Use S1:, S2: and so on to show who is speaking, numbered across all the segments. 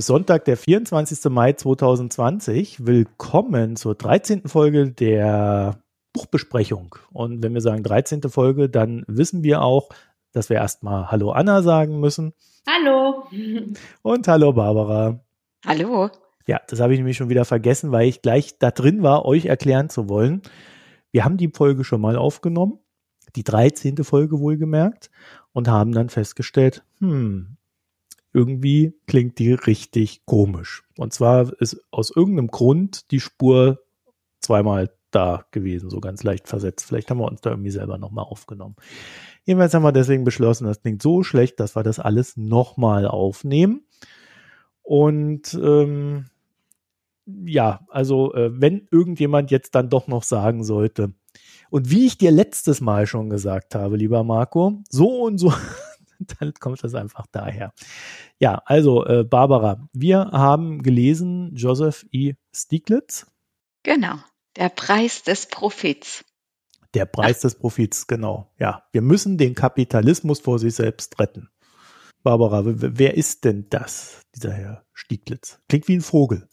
S1: Ist Sonntag, der 24. Mai 2020. Willkommen zur 13. Folge der Buchbesprechung. Und wenn wir sagen 13. Folge, dann wissen wir auch, dass wir erstmal Hallo Anna sagen müssen.
S2: Hallo.
S1: Und Hallo Barbara.
S3: Hallo.
S1: Ja, das habe ich nämlich schon wieder vergessen, weil ich gleich da drin war, euch erklären zu wollen. Wir haben die Folge schon mal aufgenommen, die 13. Folge wohlgemerkt, und haben dann festgestellt, hm, irgendwie klingt die richtig komisch. Und zwar ist aus irgendeinem Grund die Spur zweimal da gewesen, so ganz leicht versetzt. Vielleicht haben wir uns da irgendwie selber nochmal aufgenommen. Jedenfalls haben wir deswegen beschlossen, das klingt so schlecht, dass wir das alles nochmal aufnehmen. Und ähm, ja, also äh, wenn irgendjemand jetzt dann doch noch sagen sollte, und wie ich dir letztes Mal schon gesagt habe, lieber Marco, so und so dann kommt das einfach daher. Ja, also äh, Barbara, wir haben gelesen Joseph E. Stieglitz.
S3: Genau, der Preis des Profits.
S1: Der Preis Ach. des Profits, genau. Ja, wir müssen den Kapitalismus vor sich selbst retten. Barbara, wer ist denn das, dieser Herr Stieglitz? Klingt wie ein Vogel.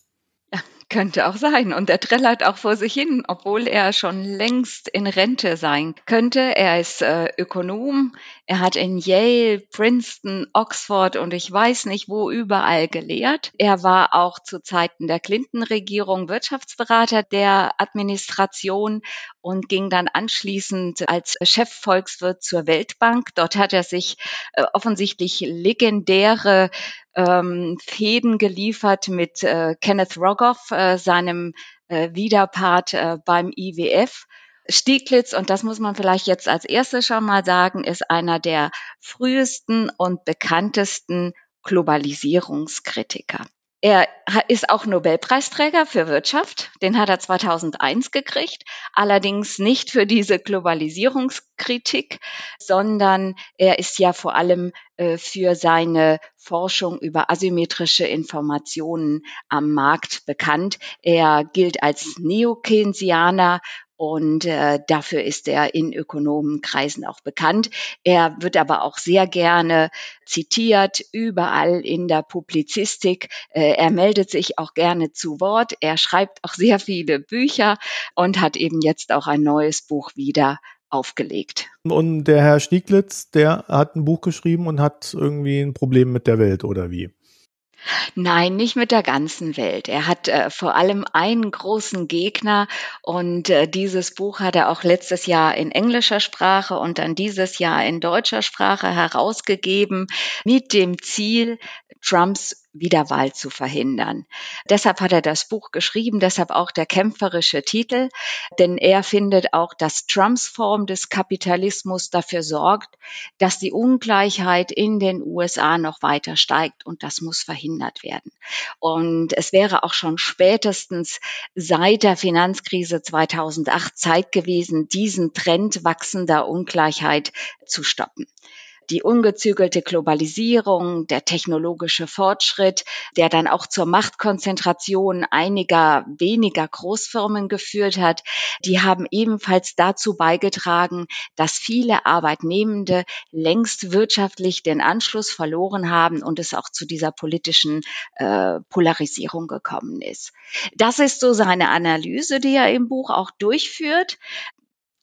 S3: Könnte auch sein. Und er trällert auch vor sich hin, obwohl er schon längst in Rente sein könnte. Er ist äh, Ökonom. Er hat in Yale, Princeton, Oxford und ich weiß nicht wo überall gelehrt. Er war auch zu Zeiten der Clinton-Regierung Wirtschaftsberater der Administration und ging dann anschließend als Chefvolkswirt zur Weltbank. Dort hat er sich äh, offensichtlich legendäre ähm, Fäden geliefert mit äh, Kenneth Rogoff, äh, seinem äh, Widerpart äh, beim IWF. Stieglitz, und das muss man vielleicht jetzt als erstes schon mal sagen, ist einer der frühesten und bekanntesten Globalisierungskritiker. Er ist auch Nobelpreisträger für Wirtschaft. Den hat er 2001 gekriegt. Allerdings nicht für diese Globalisierungskritik, sondern er ist ja vor allem äh, für seine Forschung über asymmetrische Informationen am Markt bekannt. Er gilt als Neokeynesianer und äh, dafür ist er in Ökonomenkreisen auch bekannt. Er wird aber auch sehr gerne zitiert, überall in der Publizistik. Äh, er meldet sich auch gerne zu Wort. Er schreibt auch sehr viele Bücher und hat eben jetzt auch ein neues Buch wieder aufgelegt.
S1: Und der Herr Stieglitz, der hat ein Buch geschrieben und hat irgendwie ein Problem mit der Welt oder wie?
S3: Nein, nicht mit der ganzen Welt. Er hat äh, vor allem einen großen Gegner und äh, dieses Buch hat er auch letztes Jahr in englischer Sprache und dann dieses Jahr in deutscher Sprache herausgegeben mit dem Ziel, Trumps Wiederwahl zu verhindern. Deshalb hat er das Buch geschrieben, deshalb auch der kämpferische Titel, denn er findet auch, dass Trumps Form des Kapitalismus dafür sorgt, dass die Ungleichheit in den USA noch weiter steigt und das muss verhindert werden. Und es wäre auch schon spätestens seit der Finanzkrise 2008 Zeit gewesen, diesen Trend wachsender Ungleichheit zu stoppen die ungezügelte Globalisierung, der technologische Fortschritt, der dann auch zur Machtkonzentration einiger weniger Großfirmen geführt hat, die haben ebenfalls dazu beigetragen, dass viele Arbeitnehmende längst wirtschaftlich den Anschluss verloren haben und es auch zu dieser politischen äh, Polarisierung gekommen ist. Das ist so seine Analyse, die er im Buch auch durchführt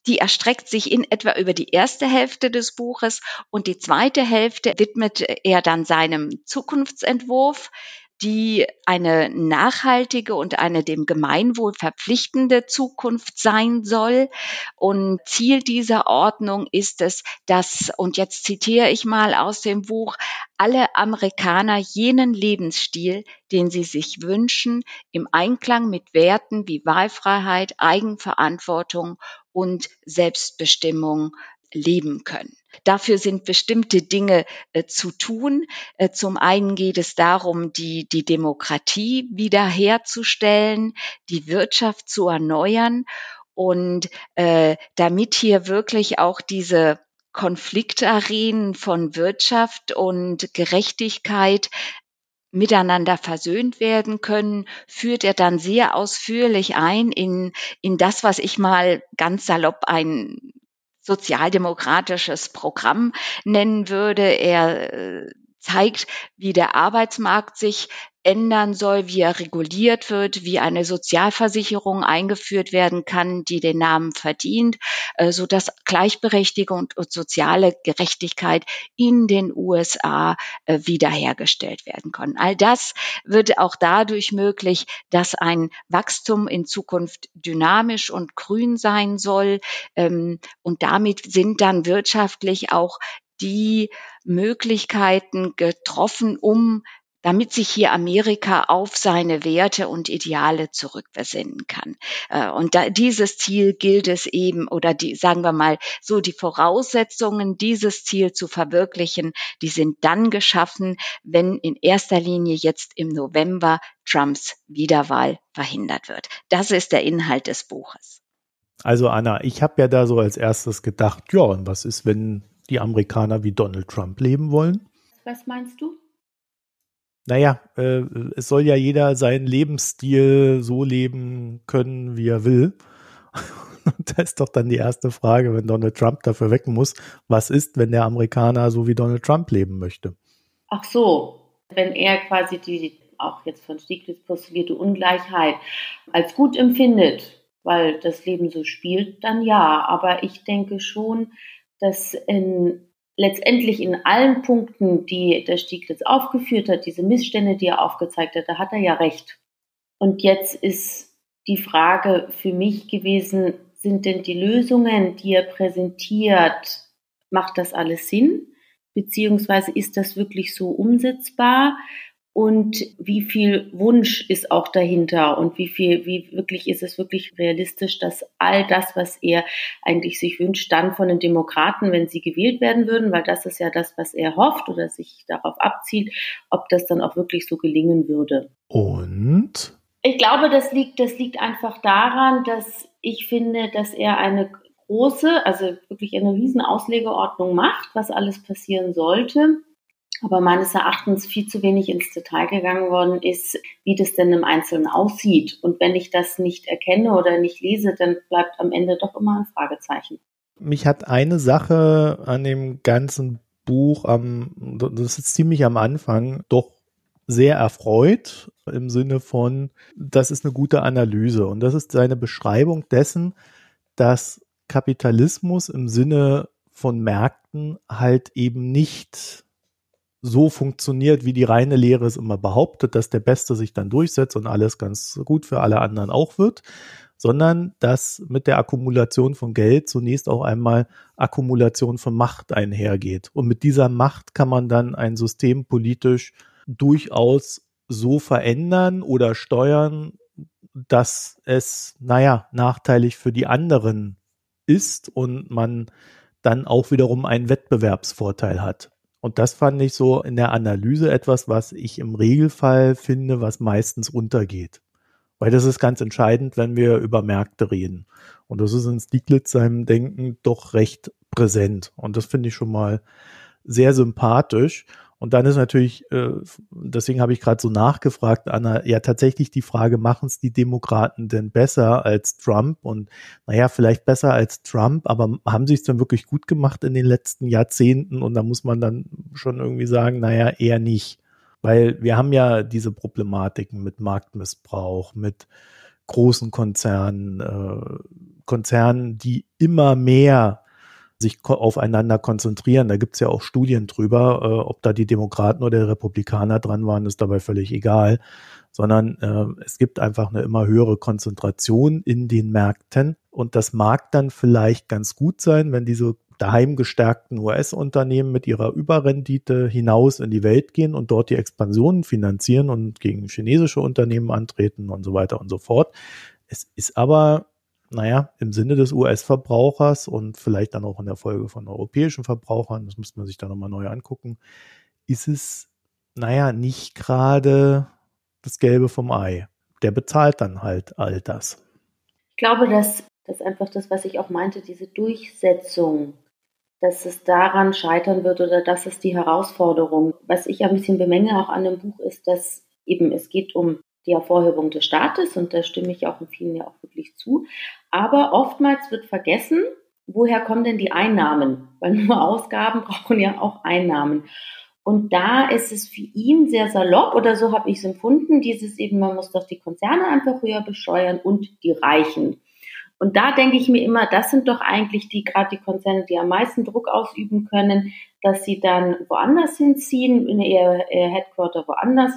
S3: die erstreckt sich in etwa über die erste Hälfte des Buches und die zweite Hälfte widmet er dann seinem Zukunftsentwurf, die eine nachhaltige und eine dem Gemeinwohl verpflichtende Zukunft sein soll. Und Ziel dieser Ordnung ist es, dass, und jetzt zitiere ich mal aus dem Buch, alle Amerikaner jenen Lebensstil, den sie sich wünschen, im Einklang mit Werten wie Wahlfreiheit, Eigenverantwortung und Selbstbestimmung leben können. Dafür sind bestimmte Dinge äh, zu tun. Äh, zum einen geht es darum, die, die Demokratie wiederherzustellen, die Wirtschaft zu erneuern und äh, damit hier wirklich auch diese Konfliktarenen von Wirtschaft und Gerechtigkeit miteinander versöhnt werden können, führt er dann sehr ausführlich ein in, in das, was ich mal ganz salopp ein sozialdemokratisches Programm nennen würde. Er äh, zeigt, wie der Arbeitsmarkt sich ändern soll, wie er reguliert wird, wie eine Sozialversicherung eingeführt werden kann, die den Namen verdient, äh, so dass Gleichberechtigung und soziale Gerechtigkeit in den USA äh, wiederhergestellt werden können. All das wird auch dadurch möglich, dass ein Wachstum in Zukunft dynamisch und grün sein soll. Ähm, und damit sind dann wirtschaftlich auch die Möglichkeiten getroffen, um damit sich hier Amerika auf seine Werte und Ideale zurückbesinnen kann. Äh, und da, dieses Ziel gilt es eben, oder die, sagen wir mal, so die Voraussetzungen, dieses Ziel zu verwirklichen, die sind dann geschaffen, wenn in erster Linie jetzt im November Trumps Wiederwahl verhindert wird. Das ist der Inhalt des Buches.
S1: Also Anna, ich habe ja da so als erstes gedacht, ja, und was ist, wenn die Amerikaner wie Donald Trump leben wollen?
S2: Was meinst du?
S1: Naja, äh, es soll ja jeder seinen Lebensstil so leben können, wie er will. Und da ist doch dann die erste Frage, wenn Donald Trump dafür wecken muss, was ist, wenn der Amerikaner so wie Donald Trump leben möchte?
S2: Ach so, wenn er quasi die, auch jetzt von Stieglitz postulierte Ungleichheit als gut empfindet, weil das Leben so spielt, dann ja. Aber ich denke schon, dass in letztendlich in allen Punkten, die der Stieglitz aufgeführt hat, diese Missstände, die er aufgezeigt hat, da hat er ja recht. Und jetzt ist die Frage für mich gewesen, sind denn die Lösungen, die er präsentiert, macht das alles Sinn? Beziehungsweise ist das wirklich so umsetzbar? Und wie viel Wunsch ist auch dahinter und wie viel, wie wirklich ist es wirklich realistisch, dass all das, was er eigentlich sich wünscht, dann von den Demokraten, wenn sie gewählt werden würden, weil das ist ja das, was er hofft oder sich darauf abzieht, ob das dann auch wirklich so gelingen würde.
S1: Und?
S2: Ich glaube, das liegt, das liegt einfach daran, dass ich finde, dass er eine große, also wirklich eine riesen Auslegeordnung macht, was alles passieren sollte aber meines Erachtens viel zu wenig ins Detail gegangen worden ist, wie das denn im Einzelnen aussieht. Und wenn ich das nicht erkenne oder nicht lese, dann bleibt am Ende doch immer ein Fragezeichen.
S1: Mich hat eine Sache an dem ganzen Buch am, das ist ziemlich am Anfang, doch sehr erfreut im Sinne von, das ist eine gute Analyse und das ist seine Beschreibung dessen, dass Kapitalismus im Sinne von Märkten halt eben nicht so funktioniert, wie die reine Lehre es immer behauptet, dass der Beste sich dann durchsetzt und alles ganz gut für alle anderen auch wird, sondern dass mit der Akkumulation von Geld zunächst auch einmal Akkumulation von Macht einhergeht. Und mit dieser Macht kann man dann ein System politisch durchaus so verändern oder steuern, dass es, naja, nachteilig für die anderen ist und man dann auch wiederum einen Wettbewerbsvorteil hat. Und das fand ich so in der Analyse etwas, was ich im Regelfall finde, was meistens untergeht. Weil das ist ganz entscheidend, wenn wir über Märkte reden. Und das ist in Stieglitz seinem Denken doch recht präsent. Und das finde ich schon mal sehr sympathisch. Und dann ist natürlich, äh, deswegen habe ich gerade so nachgefragt, Anna, ja tatsächlich die Frage, machen es die Demokraten denn besser als Trump? Und naja, vielleicht besser als Trump, aber haben sie es dann wirklich gut gemacht in den letzten Jahrzehnten? Und da muss man dann schon irgendwie sagen, naja, eher nicht. Weil wir haben ja diese Problematiken mit Marktmissbrauch, mit großen Konzernen, äh, Konzernen, die immer mehr sich aufeinander konzentrieren. Da gibt es ja auch Studien drüber, äh, ob da die Demokraten oder die Republikaner dran waren, ist dabei völlig egal, sondern äh, es gibt einfach eine immer höhere Konzentration in den Märkten und das mag dann vielleicht ganz gut sein, wenn diese daheim gestärkten US-Unternehmen mit ihrer Überrendite hinaus in die Welt gehen und dort die Expansionen finanzieren und gegen chinesische Unternehmen antreten und so weiter und so fort. Es ist aber naja, im Sinne des US-Verbrauchers und vielleicht dann auch in der Folge von europäischen Verbrauchern, das müsste man sich dann nochmal neu angucken, ist es, naja, nicht gerade das Gelbe vom Ei. Der bezahlt dann halt all das.
S2: Ich glaube, dass das einfach das, was ich auch meinte, diese Durchsetzung, dass es daran scheitern wird oder dass es die Herausforderung, was ich ein bisschen bemänge auch an dem Buch ist, dass eben es geht um die Hervorhebung des Staates und da stimme ich auch in vielen ja auch wirklich zu. Aber oftmals wird vergessen, woher kommen denn die Einnahmen? Weil nur Ausgaben brauchen ja auch Einnahmen. Und da ist es für ihn sehr salopp oder so habe ich es empfunden, dieses eben, man muss doch die Konzerne einfach höher besteuern und die Reichen. Und da denke ich mir immer, das sind doch eigentlich die, gerade die Konzerne, die am meisten Druck ausüben können, dass sie dann woanders hinziehen, in ihr, ihr Headquarter woanders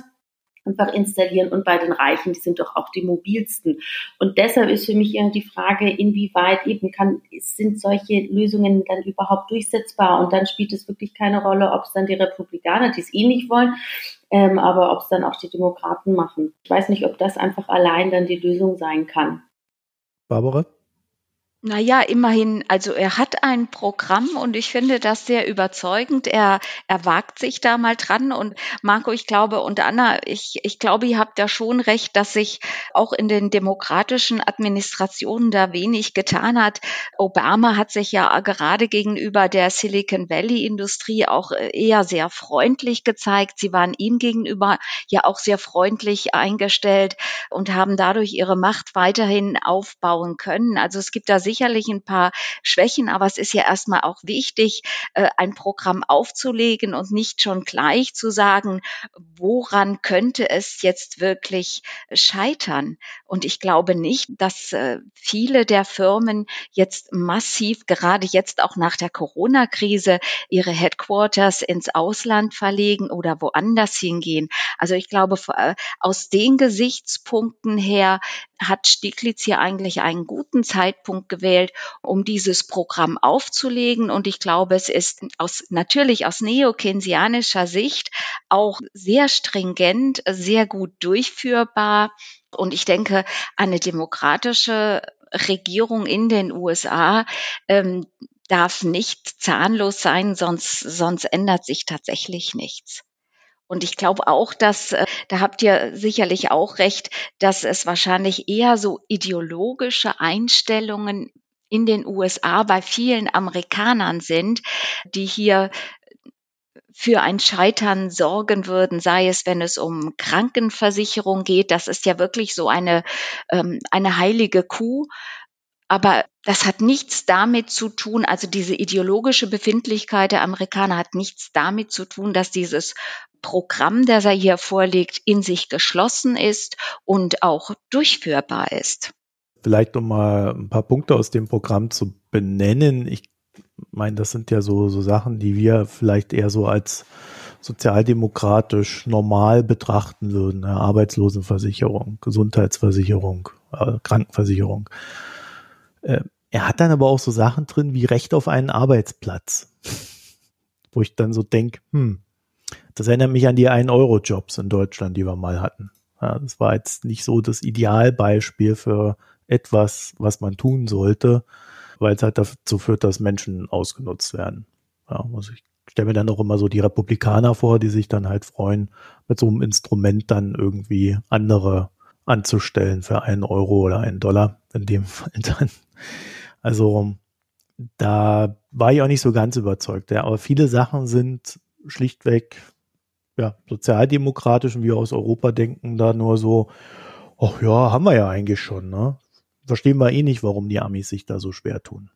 S2: einfach installieren und bei den Reichen, die sind doch auch die mobilsten. Und deshalb ist für mich eher die Frage, inwieweit eben kann, sind solche Lösungen dann überhaupt durchsetzbar? Und dann spielt es wirklich keine Rolle, ob es dann die Republikaner, die es eh nicht wollen, ähm, aber ob es dann auch die Demokraten machen. Ich weiß nicht, ob das einfach allein dann die Lösung sein kann.
S1: Barbara?
S3: Na ja, immerhin, also er hat ein Programm und ich finde das sehr überzeugend. Er, er wagt sich da mal dran und Marco, ich glaube und Anna, ich, ich glaube, ihr habt da schon recht, dass sich auch in den demokratischen Administrationen da wenig getan hat. Obama hat sich ja gerade gegenüber der Silicon Valley Industrie auch eher sehr freundlich gezeigt. Sie waren ihm gegenüber ja auch sehr freundlich eingestellt und haben dadurch ihre Macht weiterhin aufbauen können. Also es gibt da sicherlich ein paar Schwächen, aber es ist ja erstmal auch wichtig, äh, ein Programm aufzulegen und nicht schon gleich zu sagen, woran könnte es jetzt wirklich scheitern. Und ich glaube nicht, dass äh, viele der Firmen jetzt massiv, gerade jetzt auch nach der Corona-Krise, ihre Headquarters ins Ausland verlegen oder woanders hingehen. Also ich glaube, äh, aus den Gesichtspunkten her hat Stieglitz hier eigentlich einen guten Zeitpunkt gewählt, um dieses Programm aufzulegen. Und ich glaube, es ist aus, natürlich aus neokeynesianischer Sicht auch sehr stringent, sehr gut durchführbar. Und ich denke, eine demokratische Regierung in den USA ähm, darf nicht zahnlos sein, sonst, sonst ändert sich tatsächlich nichts. Und ich glaube auch, dass, äh, da habt ihr sicherlich auch recht, dass es wahrscheinlich eher so ideologische Einstellungen in den USA bei vielen Amerikanern sind, die hier für ein Scheitern sorgen würden, sei es, wenn es um Krankenversicherung geht. Das ist ja wirklich so eine, ähm, eine heilige Kuh. Aber das hat nichts damit zu tun, also diese ideologische Befindlichkeit der Amerikaner hat nichts damit zu tun, dass dieses Programm, das er hier vorlegt, in sich geschlossen ist und auch durchführbar ist.
S1: Vielleicht um mal ein paar Punkte aus dem Programm zu benennen. Ich meine, das sind ja so, so Sachen, die wir vielleicht eher so als sozialdemokratisch normal betrachten würden. Arbeitslosenversicherung, Gesundheitsversicherung, äh, Krankenversicherung. Äh, er hat dann aber auch so Sachen drin wie Recht auf einen Arbeitsplatz, wo ich dann so denke, hm, das erinnert mich an die 1-Euro-Jobs in Deutschland, die wir mal hatten. Ja, das war jetzt nicht so das Idealbeispiel für etwas, was man tun sollte, weil es halt dazu führt, dass Menschen ausgenutzt werden. Ja, also ich stelle mir dann auch immer so die Republikaner vor, die sich dann halt freuen, mit so einem Instrument dann irgendwie andere anzustellen für einen Euro oder einen Dollar in dem Fall dann. Also da war ich auch nicht so ganz überzeugt. Ja, aber viele Sachen sind schlichtweg ja, sozialdemokratisch und wir aus Europa denken da nur so, ach ja, haben wir ja eigentlich schon, ne? Verstehen wir eh nicht, warum die Amis sich da so schwer tun.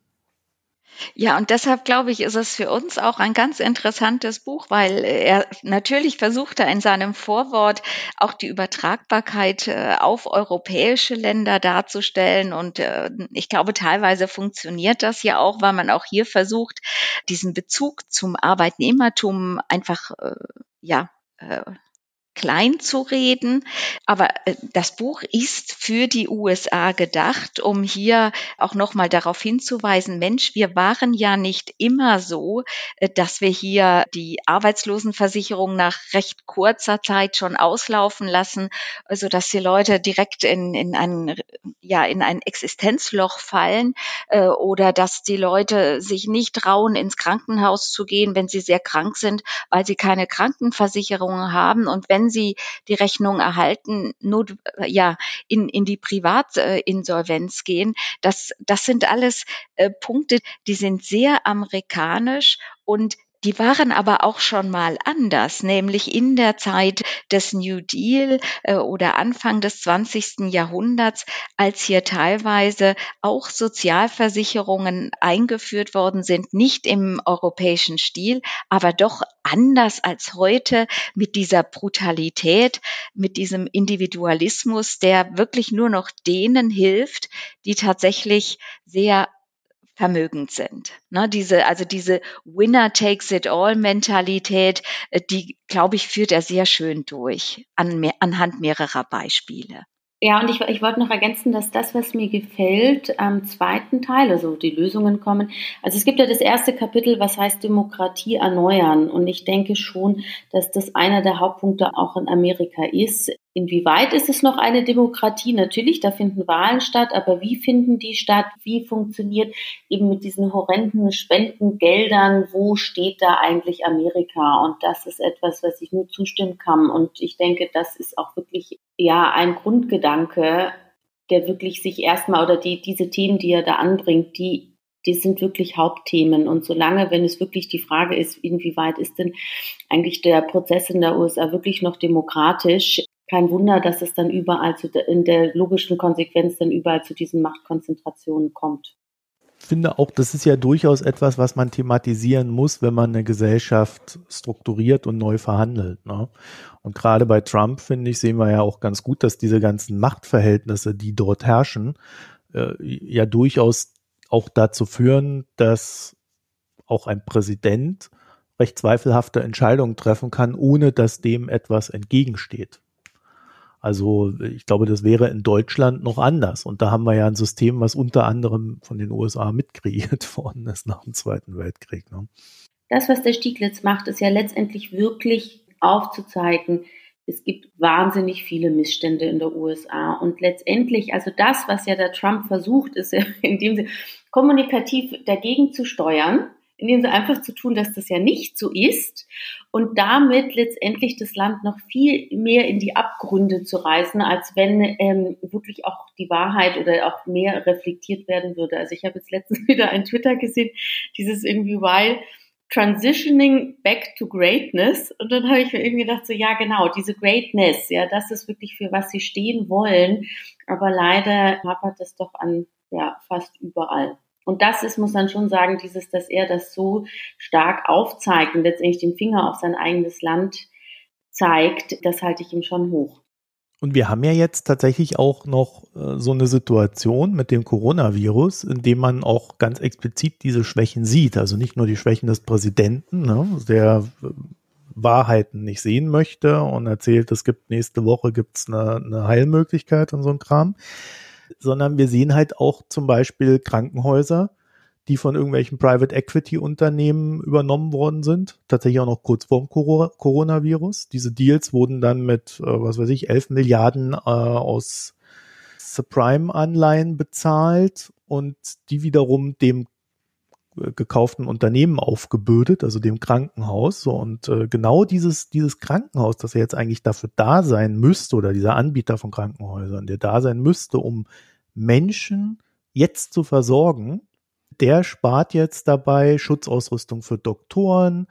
S3: Ja, und deshalb glaube ich, ist es für uns auch ein ganz interessantes Buch, weil er natürlich versucht er in seinem Vorwort auch die Übertragbarkeit äh, auf europäische Länder darzustellen. Und äh, ich glaube, teilweise funktioniert das ja auch, weil man auch hier versucht, diesen Bezug zum Arbeitnehmertum einfach, äh, ja, klein zu reden. Aber äh, das Buch ist für die USA gedacht, um hier auch nochmal darauf hinzuweisen, Mensch, wir waren ja nicht immer so, äh, dass wir hier die Arbeitslosenversicherung nach recht kurzer Zeit schon auslaufen lassen, also dass die Leute direkt in, in ein, ja, in ein Existenzloch fallen äh, oder dass die Leute sich nicht trauen, ins Krankenhaus zu gehen, wenn sie sehr krank sind, weil sie keine Krankenversicherung haben. Und wenn sie die Rechnung erhalten, nur ja in, in die Privatinsolvenz gehen. Das, das sind alles äh, Punkte, die sind sehr amerikanisch und Die waren aber auch schon mal anders, nämlich in der Zeit des New Deal äh, oder Anfang des 20. Jahrhunderts, als hier teilweise auch Sozialversicherungen eingeführt worden sind, nicht im europäischen Stil, aber doch anders als heute mit dieser Brutalität, mit diesem Individualismus, der wirklich nur noch denen hilft, die tatsächlich sehr vermögend sind. Ne, diese, also diese Winner takes it all Mentalität, äh, die, glaube ich, führt er sehr schön durch an, anhand mehrerer Beispiele.
S2: Ja, und ich, ich wollte noch ergänzen, dass das, was mir gefällt, am zweiten Teil, also die Lösungen kommen. Also es gibt ja das erste Kapitel, was heißt Demokratie erneuern. Und ich denke schon, dass das einer der Hauptpunkte auch in Amerika ist. Inwieweit ist es noch eine Demokratie? Natürlich, da finden Wahlen statt, aber wie finden die statt? Wie funktioniert eben mit diesen horrenden Spendengeldern? Wo steht da eigentlich Amerika? Und das ist etwas, was ich nur zustimmen kann. Und ich denke, das ist auch wirklich ja ein Grundgedanke, der wirklich sich erstmal oder die, diese Themen, die er da anbringt, die, die sind wirklich Hauptthemen. Und solange, wenn es wirklich die Frage ist, inwieweit ist denn eigentlich der Prozess in der USA wirklich noch demokratisch, kein Wunder, dass es dann überall zu, in der logischen Konsequenz dann überall zu diesen Machtkonzentrationen kommt
S1: finde auch, das ist ja durchaus etwas, was man thematisieren muss, wenn man eine Gesellschaft strukturiert und neu verhandelt. Ne? Und gerade bei Trump, finde ich, sehen wir ja auch ganz gut, dass diese ganzen Machtverhältnisse, die dort herrschen, äh, ja durchaus auch dazu führen, dass auch ein Präsident recht zweifelhafte Entscheidungen treffen kann, ohne dass dem etwas entgegensteht. Also ich glaube, das wäre in Deutschland noch anders. Und da haben wir ja ein System, was unter anderem von den USA mitkreiert worden ist nach dem Zweiten Weltkrieg. Ne?
S2: Das, was der Stieglitz macht, ist ja letztendlich wirklich aufzuzeigen, es gibt wahnsinnig viele Missstände in der USA. Und letztendlich, also das, was ja der Trump versucht, ist ja in dem Sinne kommunikativ dagegen zu steuern indem sie einfach zu tun, dass das ja nicht so ist und damit letztendlich das Land noch viel mehr in die Abgründe zu reißen, als wenn ähm, wirklich auch die Wahrheit oder auch mehr reflektiert werden würde. Also ich habe jetzt letztens wieder ein Twitter gesehen, dieses irgendwie, weil Transitioning back to greatness. Und dann habe ich mir irgendwie gedacht, so ja, genau, diese Greatness, ja, das ist wirklich für was sie stehen wollen. Aber leider hapert es doch an ja, fast überall. Und das ist, muss man schon sagen, dieses, dass er das so stark aufzeigt und letztendlich den Finger auf sein eigenes Land zeigt, das halte ich ihm schon hoch.
S1: Und wir haben ja jetzt tatsächlich auch noch äh, so eine Situation mit dem Coronavirus, in dem man auch ganz explizit diese Schwächen sieht. Also nicht nur die Schwächen des Präsidenten, ne, der äh, Wahrheiten nicht sehen möchte und erzählt, es gibt nächste Woche gibt's eine, eine Heilmöglichkeit und so ein Kram, sondern wir sehen halt auch zum Beispiel Krankenhäuser, die von irgendwelchen Private Equity Unternehmen übernommen worden sind. Tatsächlich auch noch kurz vorm Coronavirus. Diese Deals wurden dann mit, äh, was weiß ich, 11 Milliarden äh, aus Subprime-Anleihen bezahlt und die wiederum dem gekauften Unternehmen aufgebürdet, also dem Krankenhaus. So, und äh, genau dieses, dieses Krankenhaus, das ja jetzt eigentlich dafür da sein müsste, oder dieser Anbieter von Krankenhäusern, der da sein müsste, um Menschen jetzt zu versorgen, der spart jetzt dabei Schutzausrüstung für Doktoren,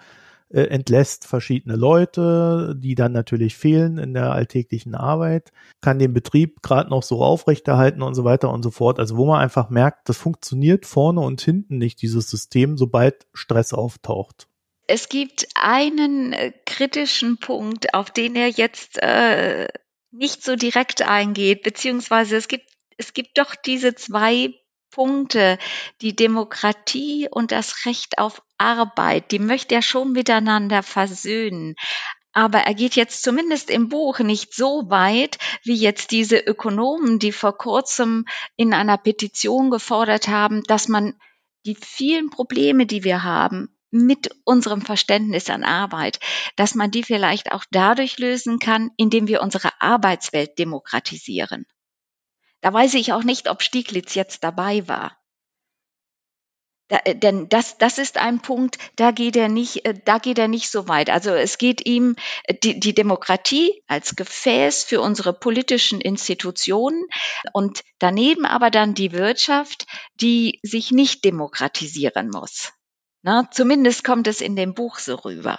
S1: äh, entlässt verschiedene Leute, die dann natürlich fehlen in der alltäglichen Arbeit, kann den Betrieb gerade noch so aufrechterhalten und so weiter und so fort. Also wo man einfach merkt, das funktioniert vorne und hinten nicht, dieses System, sobald Stress auftaucht.
S3: Es gibt einen äh, kritischen Punkt, auf den er jetzt äh, nicht so direkt eingeht, beziehungsweise es gibt es gibt doch diese zwei Punkte, die Demokratie und das Recht auf Arbeit, die möchte er schon miteinander versöhnen. Aber er geht jetzt zumindest im Buch nicht so weit, wie jetzt diese Ökonomen, die vor kurzem in einer Petition gefordert haben, dass man die vielen Probleme, die wir haben, mit unserem Verständnis an Arbeit, dass man die vielleicht auch dadurch lösen kann, indem wir unsere Arbeitswelt demokratisieren. Da weiß ich auch nicht, ob Stieglitz jetzt dabei war. Da, äh, denn das, das ist ein Punkt, da geht er nicht, äh, da geht er nicht so weit. Also es geht ihm äh, die, die Demokratie als Gefäß für unsere politischen Institutionen und daneben aber dann die Wirtschaft, die sich nicht demokratisieren muss. Na, zumindest kommt es in dem Buch so rüber.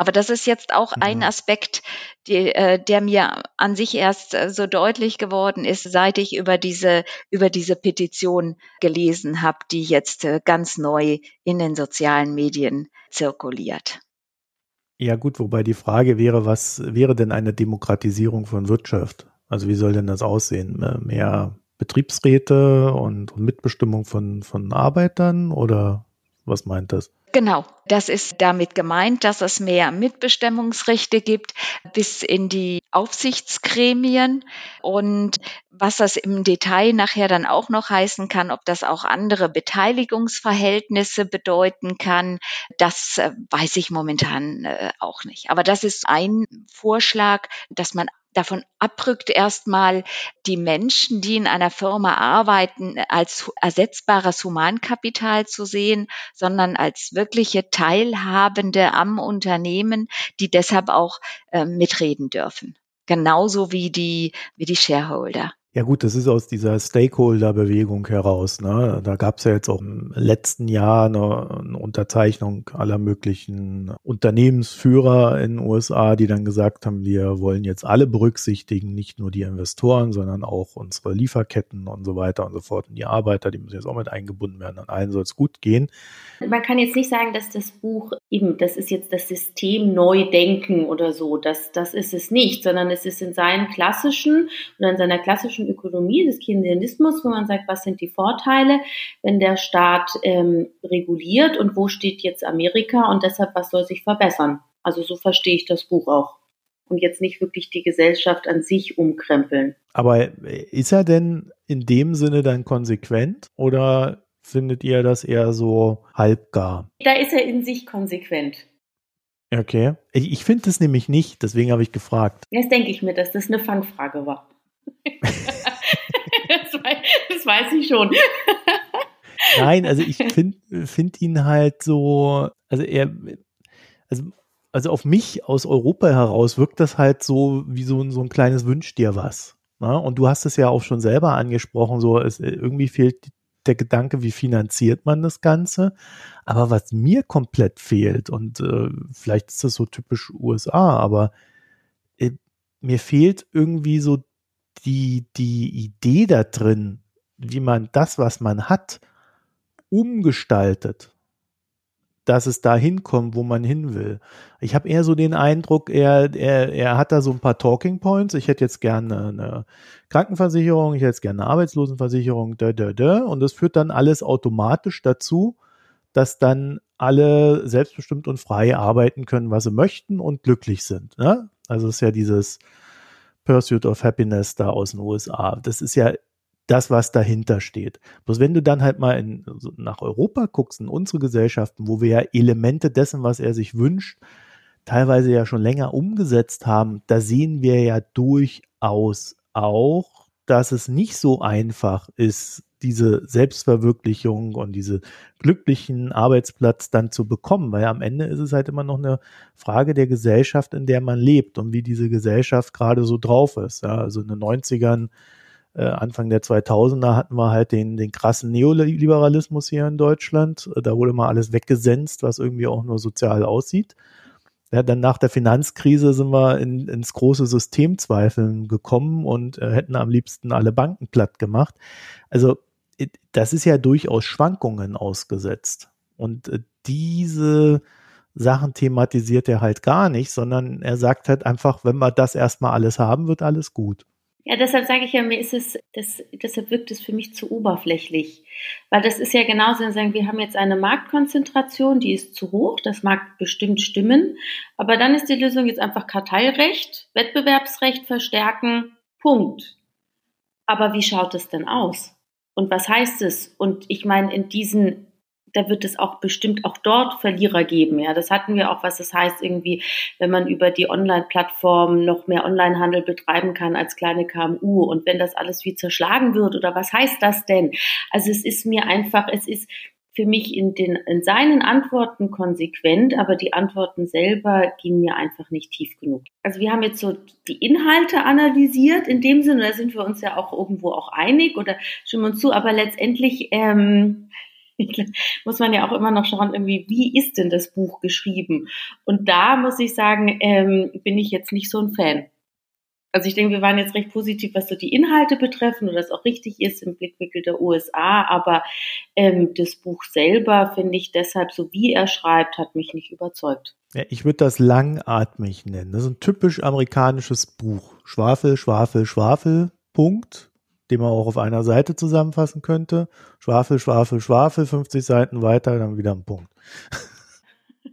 S3: Aber das ist jetzt auch ein mhm. Aspekt, die, äh, der mir an sich erst äh, so deutlich geworden ist, seit ich über diese, über diese Petition gelesen habe, die jetzt äh, ganz neu in den sozialen Medien zirkuliert.
S1: Ja gut, wobei die Frage wäre, was wäre denn eine Demokratisierung von Wirtschaft? Also wie soll denn das aussehen? Mehr Betriebsräte und Mitbestimmung von, von Arbeitern oder was meint das?
S3: Genau, das ist damit gemeint, dass es mehr Mitbestimmungsrechte gibt bis in die Aufsichtsgremien und was das im Detail nachher dann auch noch heißen kann, ob das auch andere Beteiligungsverhältnisse bedeuten kann, das äh, weiß ich momentan äh, auch nicht. Aber das ist ein Vorschlag, dass man davon abrückt, erstmal die Menschen, die in einer Firma arbeiten, als ersetzbares Humankapital zu sehen, sondern als wirkliche Teilhabende am Unternehmen, die deshalb auch äh, mitreden dürfen. Genauso wie die, wie die Shareholder.
S1: Ja gut, das ist aus dieser Stakeholder-Bewegung heraus. Ne? Da gab es ja jetzt auch im letzten Jahr eine, eine, Unterzeichnung aller möglichen Unternehmensführer in den USA, die dann gesagt haben, wir wollen jetzt alle berücksichtigen, nicht nur die Investoren, sondern auch unsere Lieferketten und so weiter und so fort. Und die Arbeiter, die müssen jetzt auch mit eingebunden werden. An allen soll es gut gehen.
S2: Man kann jetzt nicht sagen, dass das Buch eben, das ist jetzt das System neu denken oder so. Das, das ist es nicht, sondern es ist in seinen klassischen oder in seiner klassischen klassischen Ökonomie des Keynesianismus, wo man sagt, was sind die Vorteile, wenn der Staat ähm, reguliert und wo steht jetzt Amerika und deshalb, was soll sich verbessern. Also so verstehe ich das Buch auch. Und jetzt nicht wirklich die Gesellschaft an sich umkrempeln.
S1: Aber ist er denn in dem Sinne dann konsequent oder findet ihr das eher so halbgar?
S2: Da ist er in sich konsequent.
S1: Okay. Ich, ich finde es nämlich nicht, deswegen habe ich gefragt.
S2: Jetzt denke ich mir, dass das eine Fangfrage war. Das, weiß, das weiß ich schon.
S1: Nein, also ich finde find ihn halt so, also er, also, also auf mich aus Europa heraus wirkt das halt so wie so, so ein kleines Wünsch dir was. Ne? Und du hast es ja auch schon selber angesprochen, so es, irgendwie fehlt der Gedanke, wie finanziert man das Ganze. Aber was mir komplett fehlt, und äh, vielleicht ist das so typisch USA, aber äh, mir fehlt irgendwie so die, die Idee da drin, wie man das, was man hat, umgestaltet, dass es da hinkommt, wo man hin will. Ich habe eher so den Eindruck, er, er, er hat da so ein paar Talking Points. Ich hätte jetzt gerne eine Krankenversicherung, ich hätte jetzt gerne eine Arbeitslosenversicherung, da, da, da. Und das führt dann alles automatisch dazu, dass dann alle selbstbestimmt und frei arbeiten können, was sie möchten und glücklich sind. Ne? Also ist ja dieses Pursuit of Happiness da aus den USA. Das ist ja das, was dahinter steht. Bloß wenn du dann halt mal in, nach Europa guckst, in unsere Gesellschaften, wo wir ja Elemente dessen, was er sich wünscht, teilweise ja schon länger umgesetzt haben, da sehen wir ja durchaus auch, dass es nicht so einfach ist, diese Selbstverwirklichung und diese glücklichen Arbeitsplatz dann zu bekommen, weil am Ende ist es halt immer noch eine Frage der Gesellschaft, in der man lebt und wie diese Gesellschaft gerade so drauf ist. Ja, also in den 90ern, äh, Anfang der 2000er hatten wir halt den, den krassen Neoliberalismus hier in Deutschland. Da wurde mal alles weggesenzt, was irgendwie auch nur sozial aussieht. Ja, dann nach der Finanzkrise sind wir in, ins große Systemzweifeln gekommen und äh, hätten am liebsten alle Banken platt gemacht. Also das ist ja durchaus Schwankungen ausgesetzt. Und äh, diese Sachen thematisiert er halt gar nicht, sondern er sagt halt einfach, wenn wir das erstmal alles haben, wird alles gut.
S2: Ja, deshalb sage ich ja, mir ist es, das, deshalb wirkt es für mich zu oberflächlich. Weil das ist ja genauso, wenn sagen, wir haben jetzt eine Marktkonzentration, die ist zu hoch, das mag bestimmt stimmen, aber dann ist die Lösung jetzt einfach Kartellrecht, Wettbewerbsrecht verstärken, Punkt. Aber wie schaut es denn aus? Und was heißt es? Und ich meine, in diesen, da wird es auch bestimmt auch dort Verlierer geben. Ja, das hatten wir auch, was das heißt irgendwie, wenn man über die Online-Plattform noch mehr Onlinehandel betreiben kann als kleine KMU. Und wenn das alles wie zerschlagen wird oder was heißt das denn? Also es ist mir einfach, es ist, für mich in, den, in seinen Antworten konsequent, aber die Antworten selber gingen mir einfach nicht tief genug. Also wir haben jetzt so die Inhalte analysiert, in dem Sinne, da sind wir uns ja auch irgendwo auch einig oder stimmen uns zu, aber letztendlich ähm, muss man ja auch immer noch schauen, irgendwie, wie ist denn das Buch geschrieben? Und da muss ich sagen, ähm, bin ich jetzt nicht so ein Fan. Also ich denke, wir waren jetzt recht positiv, was so die Inhalte betreffen und das auch richtig ist im Blickwinkel der USA, aber ähm, das Buch selber finde ich deshalb, so wie er schreibt, hat mich nicht überzeugt.
S1: Ja, ich würde das langatmig nennen. Das ist ein typisch amerikanisches Buch. Schwafel, Schwafel, Schwafel, Punkt, den man auch auf einer Seite zusammenfassen könnte. Schwafel, Schwafel, Schwafel, 50 Seiten weiter, dann wieder ein Punkt.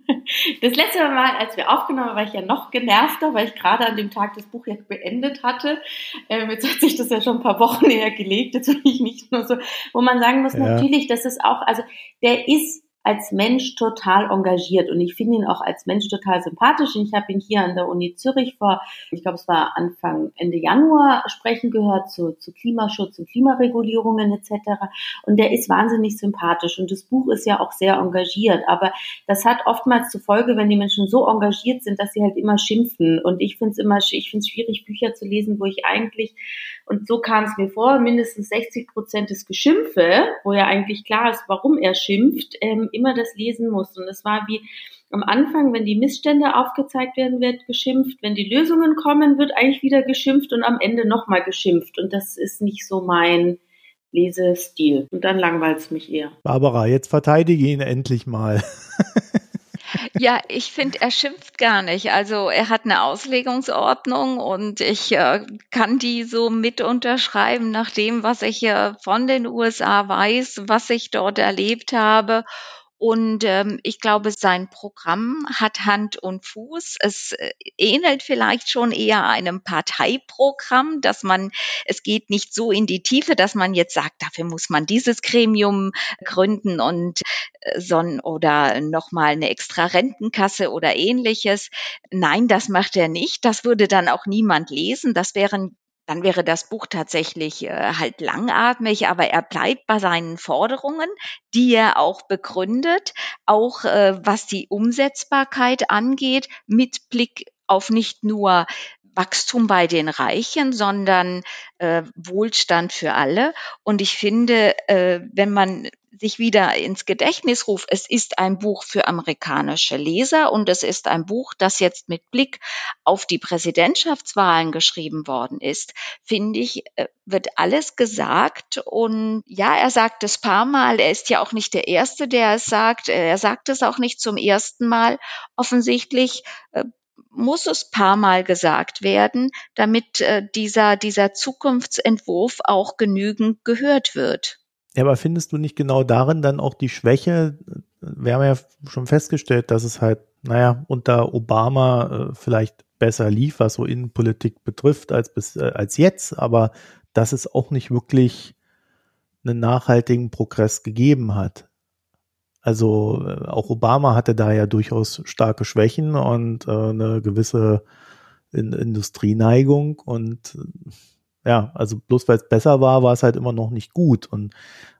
S2: Das letzte Mal, als wir aufgenommen haben, war ich ja noch genervter, weil ich gerade an dem Tag das Buch jetzt beendet hatte. Ähm, jetzt hat sich das ja schon ein paar Wochen näher gelegt. Jetzt bin ich nicht nur so, wo man sagen muss, ja. natürlich, das ist auch, also der ist als Mensch total engagiert und ich finde ihn auch als Mensch total sympathisch. ich habe ihn hier an der Uni Zürich vor, ich glaube, es war Anfang, Ende Januar sprechen gehört zu, zu Klimaschutz und Klimaregulierungen etc. Und der ist wahnsinnig sympathisch und das Buch ist ja auch sehr engagiert. Aber das hat oftmals zur Folge, wenn die Menschen so engagiert sind, dass sie halt immer schimpfen. Und ich finde es immer, ich finde es schwierig, Bücher zu lesen, wo ich eigentlich und so kam es mir vor, mindestens 60 Prozent des Geschimpfe, wo ja eigentlich klar ist, warum er schimpft, ähm, immer das lesen muss. Und es war wie am Anfang, wenn die Missstände aufgezeigt werden, wird geschimpft. Wenn die Lösungen kommen, wird eigentlich wieder geschimpft und am Ende nochmal geschimpft. Und das ist nicht so mein Lesestil. Und dann langweilt es mich eher.
S1: Barbara, jetzt verteidige ihn endlich mal.
S3: Ja, ich finde, er schimpft gar nicht. Also er hat eine Auslegungsordnung und ich äh, kann die so mit unterschreiben nach dem, was ich äh, von den USA weiß, was ich dort erlebt habe. Und ähm, ich glaube, sein Programm hat Hand und Fuß. Es äh, ähnelt vielleicht schon eher einem Parteiprogramm, dass man, es geht nicht so in die Tiefe, dass man jetzt sagt, dafür muss man dieses Gremium gründen und äh, son oder nochmal eine extra Rentenkasse oder ähnliches. Nein, das macht er nicht. Das würde dann auch niemand lesen. Das wären dann wäre das Buch tatsächlich äh, halt langatmig, aber er bleibt bei seinen Forderungen, die er auch begründet, auch äh, was die Umsetzbarkeit angeht, mit Blick auf nicht nur Wachstum bei den Reichen, sondern äh, Wohlstand für alle. Und ich finde, äh, wenn man sich wieder ins Gedächtnis ruft, es ist ein Buch für amerikanische Leser und es ist ein Buch, das jetzt mit Blick auf die Präsidentschaftswahlen geschrieben worden ist, finde ich, äh, wird alles gesagt. Und ja, er sagt es paar Mal. Er ist ja auch nicht der Erste, der es sagt. Er sagt es auch nicht zum ersten Mal. Offensichtlich äh, muss es paar Mal gesagt werden, damit äh, dieser, dieser Zukunftsentwurf auch genügend gehört wird.
S1: Ja, aber findest du nicht genau darin dann auch die Schwäche? Wir haben ja schon festgestellt, dass es halt, naja, unter Obama äh, vielleicht besser lief, was so Innenpolitik betrifft, als bis, äh, als jetzt, aber dass es auch nicht wirklich einen nachhaltigen Progress gegeben hat. Also äh, auch Obama hatte da ja durchaus starke Schwächen und äh, eine gewisse in Industrieneigung und äh, ja, also bloß weil es besser war, war es halt immer noch nicht gut. Und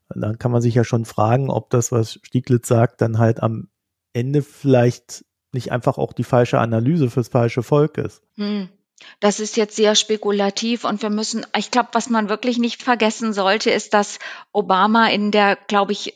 S1: dann kann man sich ja schon fragen, ob das, was Stieglitz sagt, dann halt am Ende vielleicht nicht einfach auch die falsche Analyse fürs falsche Volk ist. Hm.
S3: Das ist jetzt sehr spekulativ und wir müssen, ich glaube, was man wirklich nicht vergessen sollte, ist, dass Obama in der, glaube ich,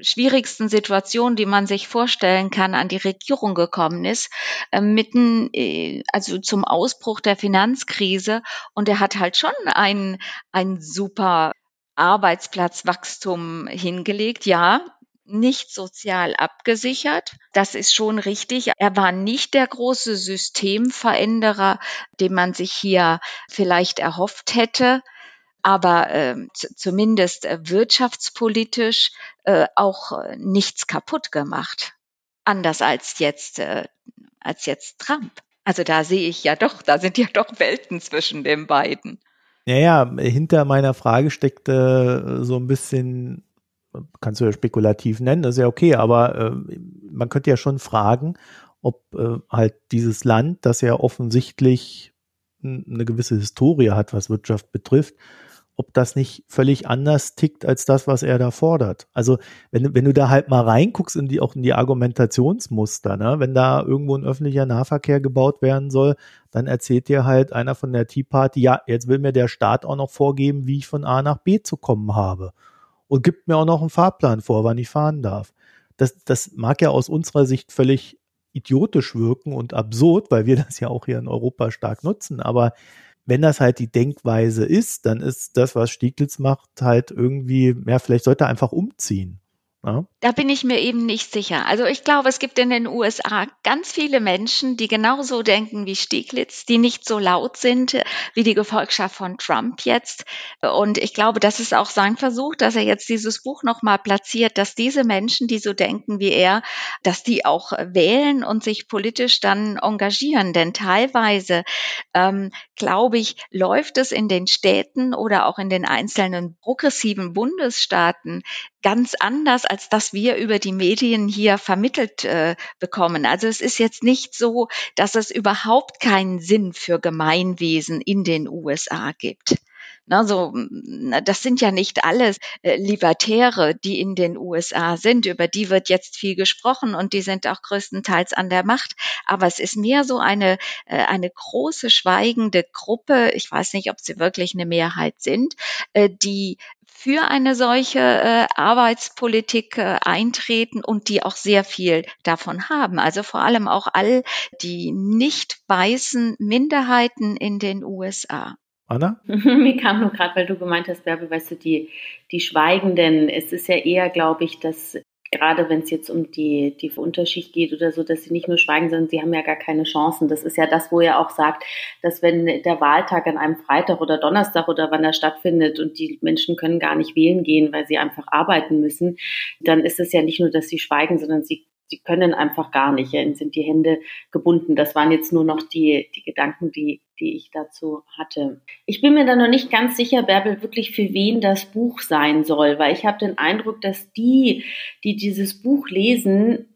S3: schwierigsten Situation, die man sich vorstellen kann, an die Regierung gekommen ist, äh, mitten, äh, also zum Ausbruch der Finanzkrise. Und er hat halt schon ein, ein super Arbeitsplatzwachstum hingelegt, ja, nicht sozial abgesichert. Das ist schon richtig. Er war nicht der große Systemveränderer, den man sich hier vielleicht erhofft hätte aber äh, zumindest äh, wirtschaftspolitisch äh, auch äh, nichts kaputt gemacht. Anders als jetzt, äh, als jetzt Trump. Also da sehe ich ja doch, da sind ja doch Welten zwischen den beiden.
S1: Ja, ja, hinter meiner Frage steckte so ein bisschen kannst du ja spekulativ nennen, das ist ja okay, aber äh, man könnte ja schon fragen, ob äh, halt dieses Land, das ja offensichtlich eine gewisse Historie hat, was Wirtschaft betrifft, ob das nicht völlig anders tickt als das, was er da fordert. Also wenn, wenn du da halt mal reinguckst in die, auch in die Argumentationsmuster, ne? wenn da irgendwo ein öffentlicher Nahverkehr gebaut werden soll, dann erzählt dir halt einer von der Tea Party, ja, jetzt will mir der Staat auch noch vorgeben, wie ich von A nach B zu kommen habe. Und gibt mir auch noch einen Fahrplan vor, wann ich fahren darf. Das, das mag ja aus unserer Sicht völlig idiotisch wirken und absurd, weil wir das ja auch hier in Europa stark nutzen. Aber wenn das halt die Denkweise ist, dann ist das, was Stieglitz macht, halt irgendwie, ja, vielleicht sollte er einfach umziehen.
S3: Ja. Da bin ich mir eben nicht sicher. Also ich glaube, es gibt in den USA ganz viele Menschen, die genauso denken wie Stieglitz, die nicht so laut sind wie die Gefolgschaft von Trump jetzt. Und ich glaube, das ist auch sein Versuch, dass er jetzt dieses Buch nochmal platziert, dass diese Menschen, die so denken wie er, dass die auch wählen und sich politisch dann engagieren. Denn teilweise, ähm, glaube ich, läuft es in den Städten oder auch in den einzelnen progressiven Bundesstaaten ganz anders, als dass wir über die Medien hier vermittelt äh, bekommen. Also es ist jetzt nicht so, dass es überhaupt keinen Sinn für Gemeinwesen in den USA gibt. Na, so, das sind ja nicht alles äh, Libertäre, die in den USA sind. Über die wird jetzt viel gesprochen und die sind auch größtenteils an der Macht. Aber es ist mehr so eine, äh, eine große schweigende Gruppe. Ich weiß nicht, ob sie wirklich eine Mehrheit sind, äh, die für eine solche äh, Arbeitspolitik äh, eintreten und die auch sehr viel davon haben. Also vor allem auch all die nicht weißen Minderheiten in den USA.
S1: Anna?
S2: Mir kam nur gerade, weil du gemeint hast, Bärbel, weißt du, die, die Schweigenden. Es ist ja eher, glaube ich, dass gerade wenn es jetzt um die, die Unterschicht geht oder so, dass sie nicht nur schweigen, sondern sie haben ja gar keine Chancen. Das ist ja das, wo er auch sagt, dass wenn der Wahltag an einem Freitag oder Donnerstag oder wann er stattfindet und die Menschen können gar nicht wählen gehen, weil sie einfach arbeiten müssen, dann ist es ja nicht nur, dass sie schweigen, sondern sie sie können einfach gar nicht, ihnen sind die Hände gebunden. Das waren jetzt nur noch die, die Gedanken, die, die ich dazu hatte. Ich bin mir da noch nicht ganz sicher, Bärbel, wirklich für wen das Buch sein soll, weil ich habe den Eindruck, dass die, die dieses Buch lesen,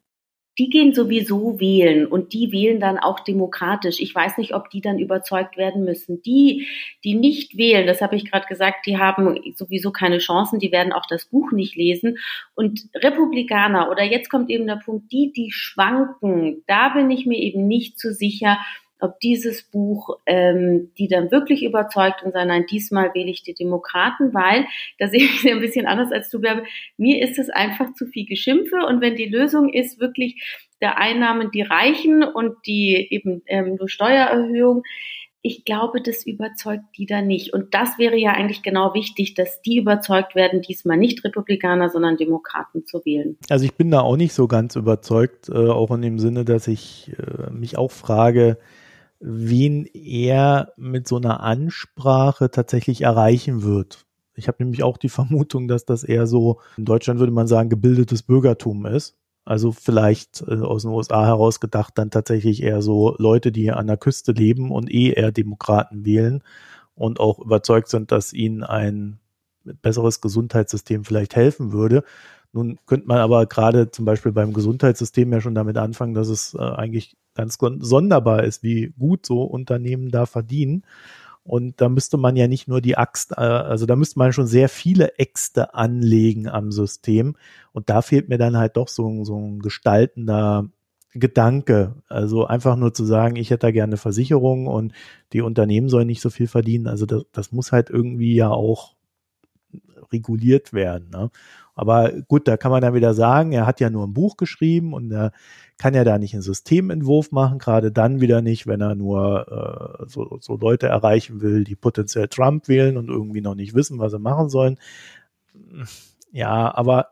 S2: die gehen sowieso wählen und die wählen dann auch demokratisch. Ich weiß nicht, ob die dann überzeugt werden müssen. Die, die nicht wählen, das habe ich gerade gesagt, die haben sowieso keine Chancen, die werden auch das Buch nicht lesen. Und Republikaner, oder jetzt kommt eben der Punkt, die, die schwanken, da bin ich mir eben nicht so sicher, ob dieses Buch ähm, die dann wirklich überzeugt und sagen, nein, diesmal wähle ich die Demokraten, weil, da sehe ich sie ein bisschen anders als du, Bärbe, mir ist es einfach zu viel Geschimpfe und wenn die Lösung ist, wirklich der Einnahmen die Reichen und die eben ähm, nur Steuererhöhung, ich glaube, das überzeugt die da nicht. Und das wäre ja eigentlich genau wichtig, dass die überzeugt werden, diesmal nicht Republikaner, sondern Demokraten zu wählen.
S1: Also ich bin da auch nicht so ganz überzeugt, äh, auch in dem Sinne, dass ich äh, mich auch frage, wen er mit so einer Ansprache tatsächlich erreichen wird. Ich habe nämlich auch die Vermutung, dass das eher so, in Deutschland würde man sagen, gebildetes Bürgertum ist. Also vielleicht äh, aus den USA heraus gedacht dann tatsächlich eher so Leute, die an der Küste leben und eh eher Demokraten wählen und auch überzeugt sind, dass ihnen ein besseres Gesundheitssystem vielleicht helfen würde. Nun könnte man aber gerade zum Beispiel beim Gesundheitssystem ja schon damit anfangen, dass es äh, eigentlich ganz sonderbar ist, wie gut so Unternehmen da verdienen. Und da müsste man ja nicht nur die Axt, äh, also da müsste man schon sehr viele Äxte anlegen am System. Und da fehlt mir dann halt doch so, so ein gestaltender Gedanke. Also einfach nur zu sagen, ich hätte da gerne Versicherung und die Unternehmen sollen nicht so viel verdienen. Also das, das muss halt irgendwie ja auch reguliert werden. Ne? Aber gut, da kann man dann wieder sagen, er hat ja nur ein Buch geschrieben und er kann ja da nicht einen Systementwurf machen, gerade dann wieder nicht, wenn er nur äh, so, so Leute erreichen will, die potenziell Trump wählen und irgendwie noch nicht wissen, was sie machen sollen. Ja, aber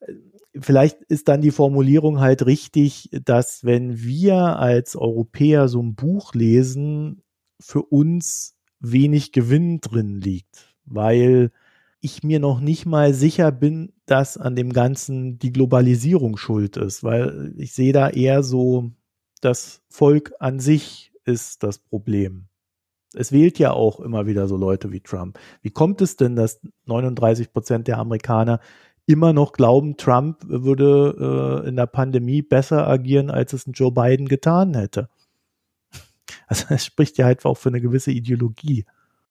S1: äh, vielleicht ist dann die Formulierung halt richtig, dass wenn wir als Europäer so ein Buch lesen, für uns wenig Gewinn drin liegt, weil ich mir noch nicht mal sicher bin, dass an dem Ganzen die Globalisierung schuld ist, weil ich sehe da eher so, das Volk an sich ist das Problem. Es wählt ja auch immer wieder so Leute wie Trump. Wie kommt es denn, dass 39 Prozent der Amerikaner immer noch glauben, Trump würde äh, in der Pandemie besser agieren, als es ein Joe Biden getan hätte? Also es spricht ja halt auch für eine gewisse Ideologie.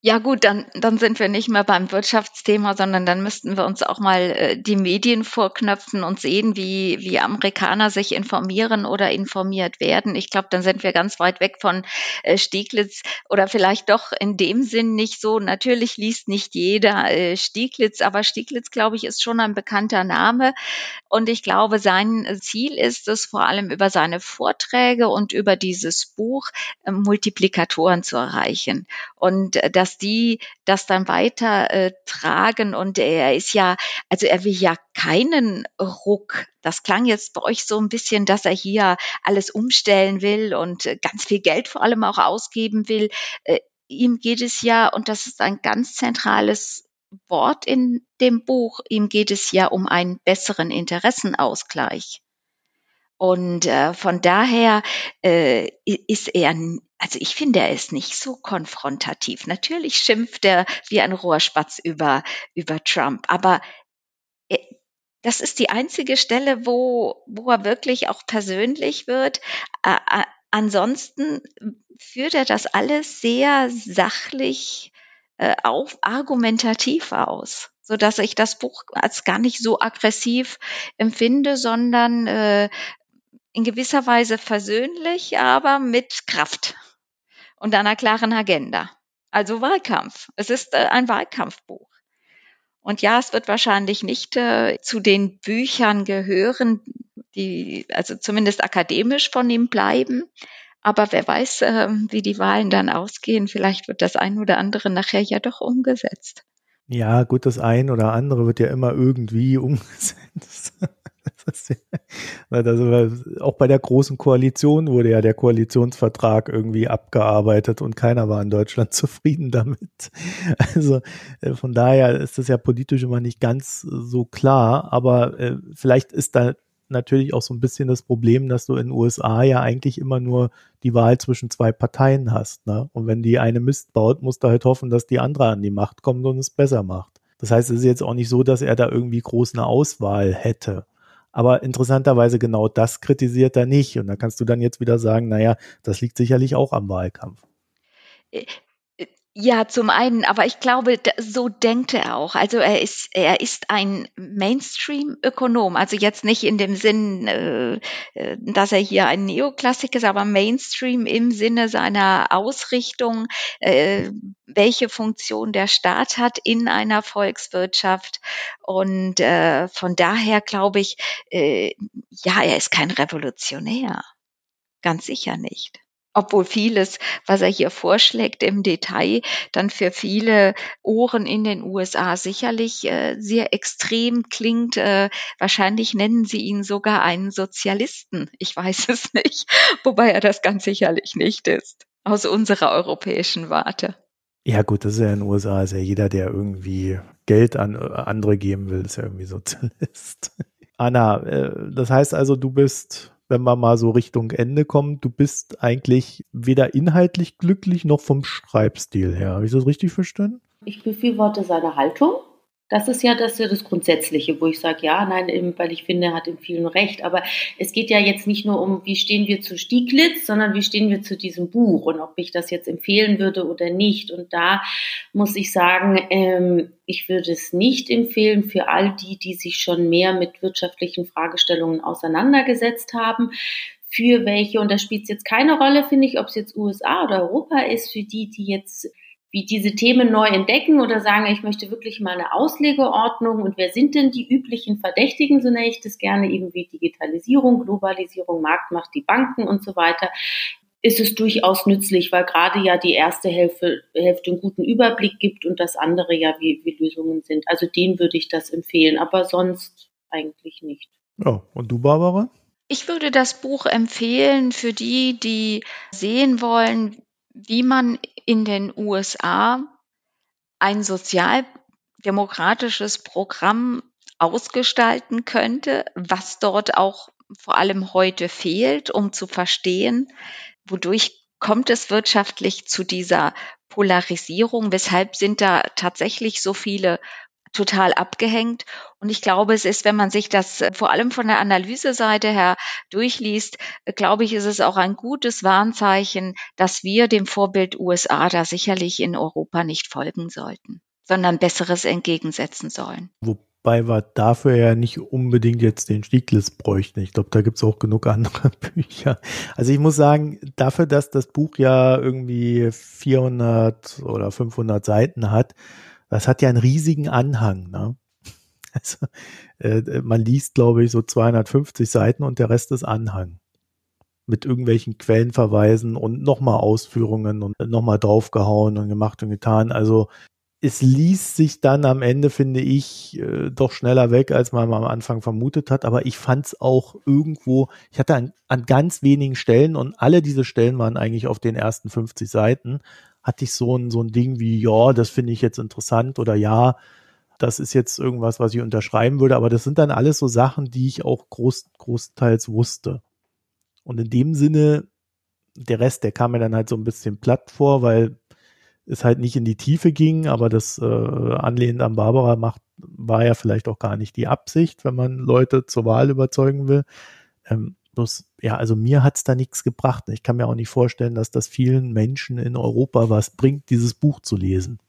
S3: Ja gut, dann, dann sind wir nicht mehr beim Wirtschaftsthema, sondern dann müssten wir uns auch mal äh, die Medien vorknöpfen und sehen, wie, wie Amerikaner sich informieren oder informiert werden. Ich glaube, dann sind wir ganz weit weg von äh, Stieglitz oder vielleicht doch in dem Sinn nicht so. Natürlich liest nicht jeder äh, Stieglitz, aber Stieglitz, glaube ich, ist schon ein bekannter Name. Und ich glaube, sein Ziel ist es, vor allem über seine Vorträge und über dieses Buch äh, Multiplikatoren zu erreichen. Und äh, das dass die das dann weiter äh, tragen. Und er ist ja, also er will ja keinen Ruck. Das klang jetzt bei euch so ein bisschen, dass er hier alles umstellen will und äh, ganz viel Geld vor allem auch ausgeben will. Äh, ihm geht es ja, und das ist ein ganz zentrales Wort in dem Buch, ihm geht es ja um einen besseren Interessenausgleich. Und äh, von daher äh, ist er also ich finde, er ist nicht so konfrontativ. Natürlich schimpft er wie ein Rohrspatz über, über Trump, aber er, das ist die einzige Stelle, wo, wo er wirklich auch persönlich wird. Äh, äh, ansonsten führt er das alles sehr sachlich äh, auf, argumentativ aus, so dass ich das Buch als gar nicht so aggressiv empfinde, sondern äh, in gewisser Weise versöhnlich, aber mit Kraft und einer klaren Agenda. Also Wahlkampf. Es ist äh, ein Wahlkampfbuch. Und ja, es wird wahrscheinlich nicht äh, zu den Büchern gehören, die also zumindest akademisch von ihm bleiben. Aber wer weiß, äh, wie die Wahlen dann ausgehen. Vielleicht wird das ein oder andere nachher ja doch umgesetzt.
S1: Ja, gut, das ein oder andere wird ja immer irgendwie umgesetzt. also auch bei der großen Koalition wurde ja der Koalitionsvertrag irgendwie abgearbeitet und keiner war in Deutschland zufrieden damit. Also äh, von daher ist das ja politisch immer nicht ganz so klar, aber äh, vielleicht ist da natürlich auch so ein bisschen das Problem, dass du in den USA ja eigentlich immer nur die Wahl zwischen zwei Parteien hast. Ne? Und wenn die eine Mist baut, musst du halt hoffen, dass die andere an die Macht kommt und es besser macht. Das heißt, es ist jetzt auch nicht so, dass er da irgendwie groß eine Auswahl hätte. Aber interessanterweise genau das kritisiert er nicht. Und da kannst du dann jetzt wieder sagen, naja, das liegt sicherlich auch am Wahlkampf.
S3: Ja, zum einen, aber ich glaube, so denkt er auch. Also er ist, er ist ein Mainstream-Ökonom. Also jetzt nicht in dem Sinn, äh, äh, dass er hier ein Neoklassik ist, aber Mainstream im Sinne seiner Ausrichtung, äh, welche Funktion der Staat hat in einer Volkswirtschaft. Und von daher glaube ich, ja, er ist kein Revolutionär. Ganz sicher nicht obwohl vieles, was er hier vorschlägt im Detail, dann für viele Ohren in den USA sicherlich äh, sehr extrem klingt. Äh, wahrscheinlich nennen sie ihn sogar einen Sozialisten. Ich weiß es nicht, wobei er das ganz sicherlich nicht ist, aus unserer europäischen Warte.
S1: Ja gut, das ist ja in den USA, ist ja jeder, der irgendwie Geld an äh, andere geben will, ist ja irgendwie Sozialist. Anna, äh, das heißt also, du bist wenn man mal so Richtung Ende kommt, du bist eigentlich weder inhaltlich glücklich noch vom Schreibstil her. Habe ich das richtig verstanden?
S2: Ich befürworte seine Haltung. Das ist ja das, das Grundsätzliche, wo ich sage, ja, nein, weil ich finde, er hat in vielen recht. Aber es geht ja jetzt nicht nur um, wie stehen wir zu Stieglitz, sondern wie stehen wir zu diesem Buch und ob ich das jetzt empfehlen würde oder nicht. Und da muss ich sagen, ähm, ich würde es nicht empfehlen für all die, die sich schon mehr mit wirtschaftlichen Fragestellungen auseinandergesetzt haben für welche, und da spielt es jetzt keine Rolle, finde ich, ob es jetzt USA oder Europa ist, für die, die jetzt wie diese Themen neu entdecken oder sagen, ich möchte wirklich mal eine Auslegeordnung und wer sind denn die üblichen Verdächtigen, so nenne ich das gerne, eben wie Digitalisierung, Globalisierung, Marktmacht, die Banken und so weiter, ist es durchaus nützlich, weil gerade ja die erste Hälfte, Hälfte einen guten Überblick gibt und das andere ja, wie, wie Lösungen sind. Also denen würde ich das empfehlen, aber sonst eigentlich nicht.
S1: Ja, und du, Barbara?
S3: Ich würde das Buch empfehlen für die, die sehen wollen, wie man in den USA ein sozialdemokratisches Programm ausgestalten könnte, was dort auch vor allem heute fehlt, um zu verstehen, wodurch kommt es wirtschaftlich zu dieser Polarisierung, weshalb sind da tatsächlich so viele total abgehängt. Und ich glaube, es ist, wenn man sich das vor allem von der Analyseseite her durchliest, glaube ich, ist es auch ein gutes Warnzeichen, dass wir dem Vorbild USA da sicherlich in Europa nicht folgen sollten, sondern Besseres entgegensetzen sollen.
S1: Wobei wir dafür ja nicht unbedingt jetzt den Stieglitz bräuchten. Ich glaube, da gibt es auch genug andere Bücher. Also ich muss sagen, dafür, dass das Buch ja irgendwie 400 oder 500 Seiten hat, das hat ja einen riesigen Anhang. Ne? Also, äh, man liest, glaube ich, so 250 Seiten und der Rest ist Anhang. Mit irgendwelchen Quellenverweisen und nochmal Ausführungen und nochmal draufgehauen und gemacht und getan. Also es liest sich dann am Ende, finde ich, äh, doch schneller weg, als man am Anfang vermutet hat. Aber ich fand es auch irgendwo, ich hatte an, an ganz wenigen Stellen und alle diese Stellen waren eigentlich auf den ersten 50 Seiten, hatte ich so ein, so ein Ding wie, ja, das finde ich jetzt interessant oder ja, das ist jetzt irgendwas, was ich unterschreiben würde, aber das sind dann alles so Sachen, die ich auch groß, großteils wusste. Und in dem Sinne, der Rest, der kam mir dann halt so ein bisschen platt vor, weil es halt nicht in die Tiefe ging, aber das äh, anlehnend an Barbara macht, war ja vielleicht auch gar nicht die Absicht, wenn man Leute zur Wahl überzeugen will. Ähm, Bloß, ja, also mir hat's da nichts gebracht. Ich kann mir auch nicht vorstellen, dass das vielen Menschen in Europa was bringt, dieses Buch zu lesen.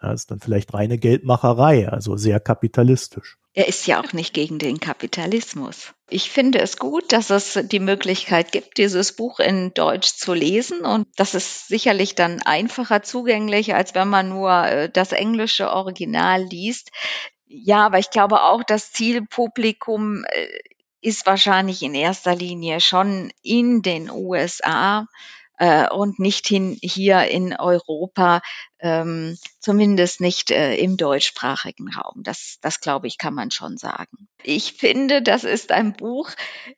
S1: Das ist dann vielleicht reine Geldmacherei, also sehr kapitalistisch.
S3: Er ist ja auch nicht gegen den Kapitalismus. Ich finde es gut, dass es die Möglichkeit gibt, dieses Buch in Deutsch zu lesen. Und das ist sicherlich dann einfacher zugänglich, als wenn man nur äh, das englische Original liest. Ja, aber ich glaube auch, das Zielpublikum äh, ist wahrscheinlich in erster Linie schon in den USA äh, und nicht hin, hier in Europa, ähm, zumindest nicht äh, im deutschsprachigen Raum. Das, das glaube ich, kann man schon sagen. Ich finde, das ist ein Buch,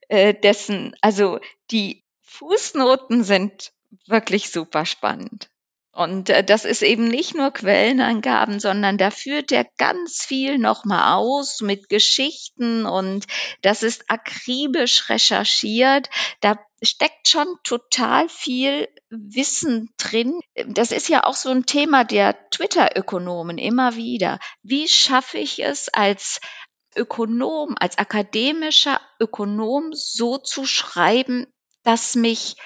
S3: äh, dessen, also die Fußnoten sind wirklich super spannend. Und äh, das ist eben nicht nur Quellenangaben, sondern da führt er ganz viel nochmal aus mit Geschichten und das ist akribisch recherchiert. Da steckt schon total viel Wissen drin. Das ist ja auch so ein Thema der Twitter-Ökonomen immer wieder. Wie schaffe ich es als Ökonom, als akademischer Ökonom so zu schreiben, dass mich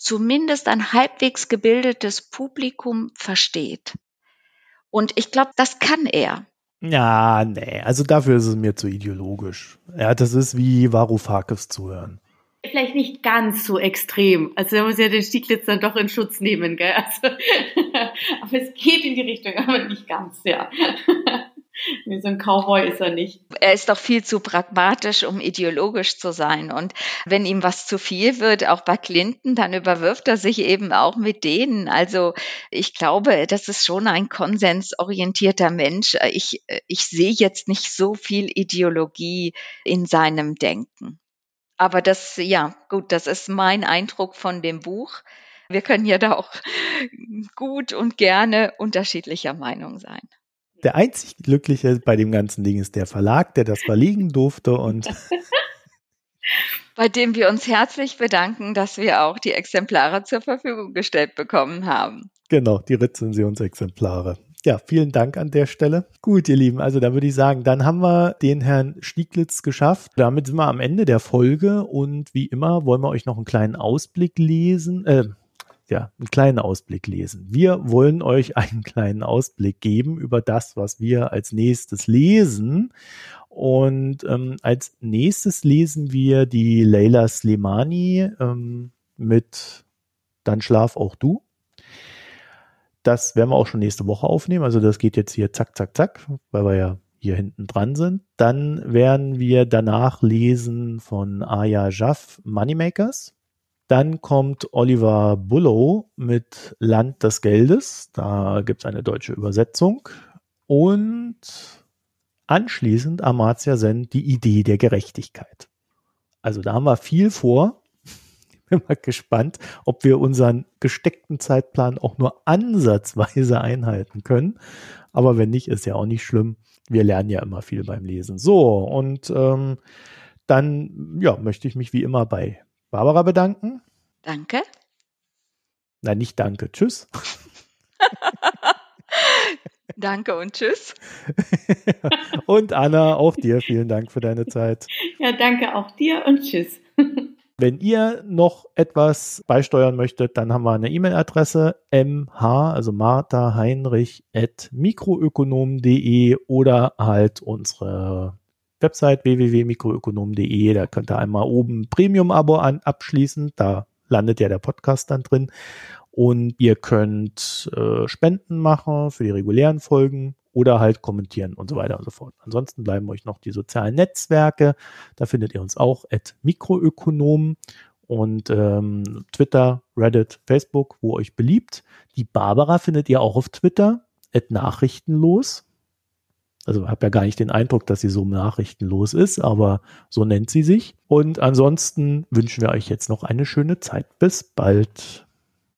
S3: zumindest ein halbwegs gebildetes Publikum versteht. Und ich glaube, das kann er.
S1: Ja, nee, also dafür ist es mir zu ideologisch. Ja, das ist wie Varoufakis zuhören.
S2: Vielleicht nicht ganz so extrem. Also da muss ja den Stieglitz dann doch in Schutz nehmen, gell? Also, aber es geht in die Richtung, aber nicht ganz, ja. Wie so ein Cowboy ist er nicht.
S3: Er ist doch viel zu pragmatisch, um ideologisch zu sein. Und wenn ihm was zu viel wird, auch bei Clinton, dann überwirft er sich eben auch mit denen. Also ich glaube, das ist schon ein konsensorientierter Mensch. Ich, ich sehe jetzt nicht so viel Ideologie in seinem Denken. Aber das, ja, gut, das ist mein Eindruck von dem Buch. Wir können ja da auch gut und gerne unterschiedlicher Meinung sein.
S1: Der einzig Glückliche bei dem ganzen Ding ist der Verlag, der das verlegen durfte und
S3: bei dem wir uns herzlich bedanken, dass wir auch die Exemplare zur Verfügung gestellt bekommen haben.
S1: Genau, die Rezensionsexemplare. Ja, vielen Dank an der Stelle. Gut, ihr Lieben, also da würde ich sagen, dann haben wir den Herrn Stieglitz geschafft. Damit sind wir am Ende der Folge und wie immer wollen wir euch noch einen kleinen Ausblick lesen, äh, ja, einen kleinen Ausblick lesen. Wir wollen euch einen kleinen Ausblick geben über das, was wir als nächstes lesen. Und ähm, als nächstes lesen wir die Leila Slimani ähm, mit Dann schlaf auch du. Das werden wir auch schon nächste Woche aufnehmen. Also das geht jetzt hier zack, zack, zack, weil wir ja hier hinten dran sind. Dann werden wir danach lesen von Aya Jaff Moneymakers. Dann kommt Oliver Bullow mit Land des Geldes. Da gibt es eine deutsche Übersetzung. Und anschließend Amartya Sen, die Idee der Gerechtigkeit. Also da haben wir viel vor. Bin mal gespannt, ob wir unseren gesteckten Zeitplan auch nur ansatzweise einhalten können. Aber wenn nicht, ist ja auch nicht schlimm. Wir lernen ja immer viel beim Lesen. So, und ähm, dann ja, möchte ich mich wie immer bei Barbara bedanken.
S3: Danke.
S1: Nein, nicht danke. Tschüss.
S3: Danke und tschüss.
S1: und Anna, auch dir vielen Dank für deine Zeit.
S2: Ja, danke auch dir und tschüss.
S1: Wenn ihr noch etwas beisteuern möchtet, dann haben wir eine E-Mail-Adresse mh, also Martha Heinrich at mikroökonom.de oder halt unsere Website www.mikroökonom.de. Da könnt ihr einmal oben Premium-Abo abschließen. Da landet ja der Podcast dann drin. Und ihr könnt äh, Spenden machen für die regulären Folgen oder halt kommentieren und so weiter und so fort. Ansonsten bleiben euch noch die sozialen Netzwerke. Da findet ihr uns auch at Mikroökonom und ähm, Twitter, Reddit, Facebook, wo euch beliebt. Die Barbara findet ihr auch auf Twitter, at Nachrichtenlos. Also habe ja gar nicht den Eindruck, dass sie so nachrichtenlos ist, aber so nennt sie sich. Und ansonsten wünschen wir euch jetzt noch eine schöne Zeit. Bis bald.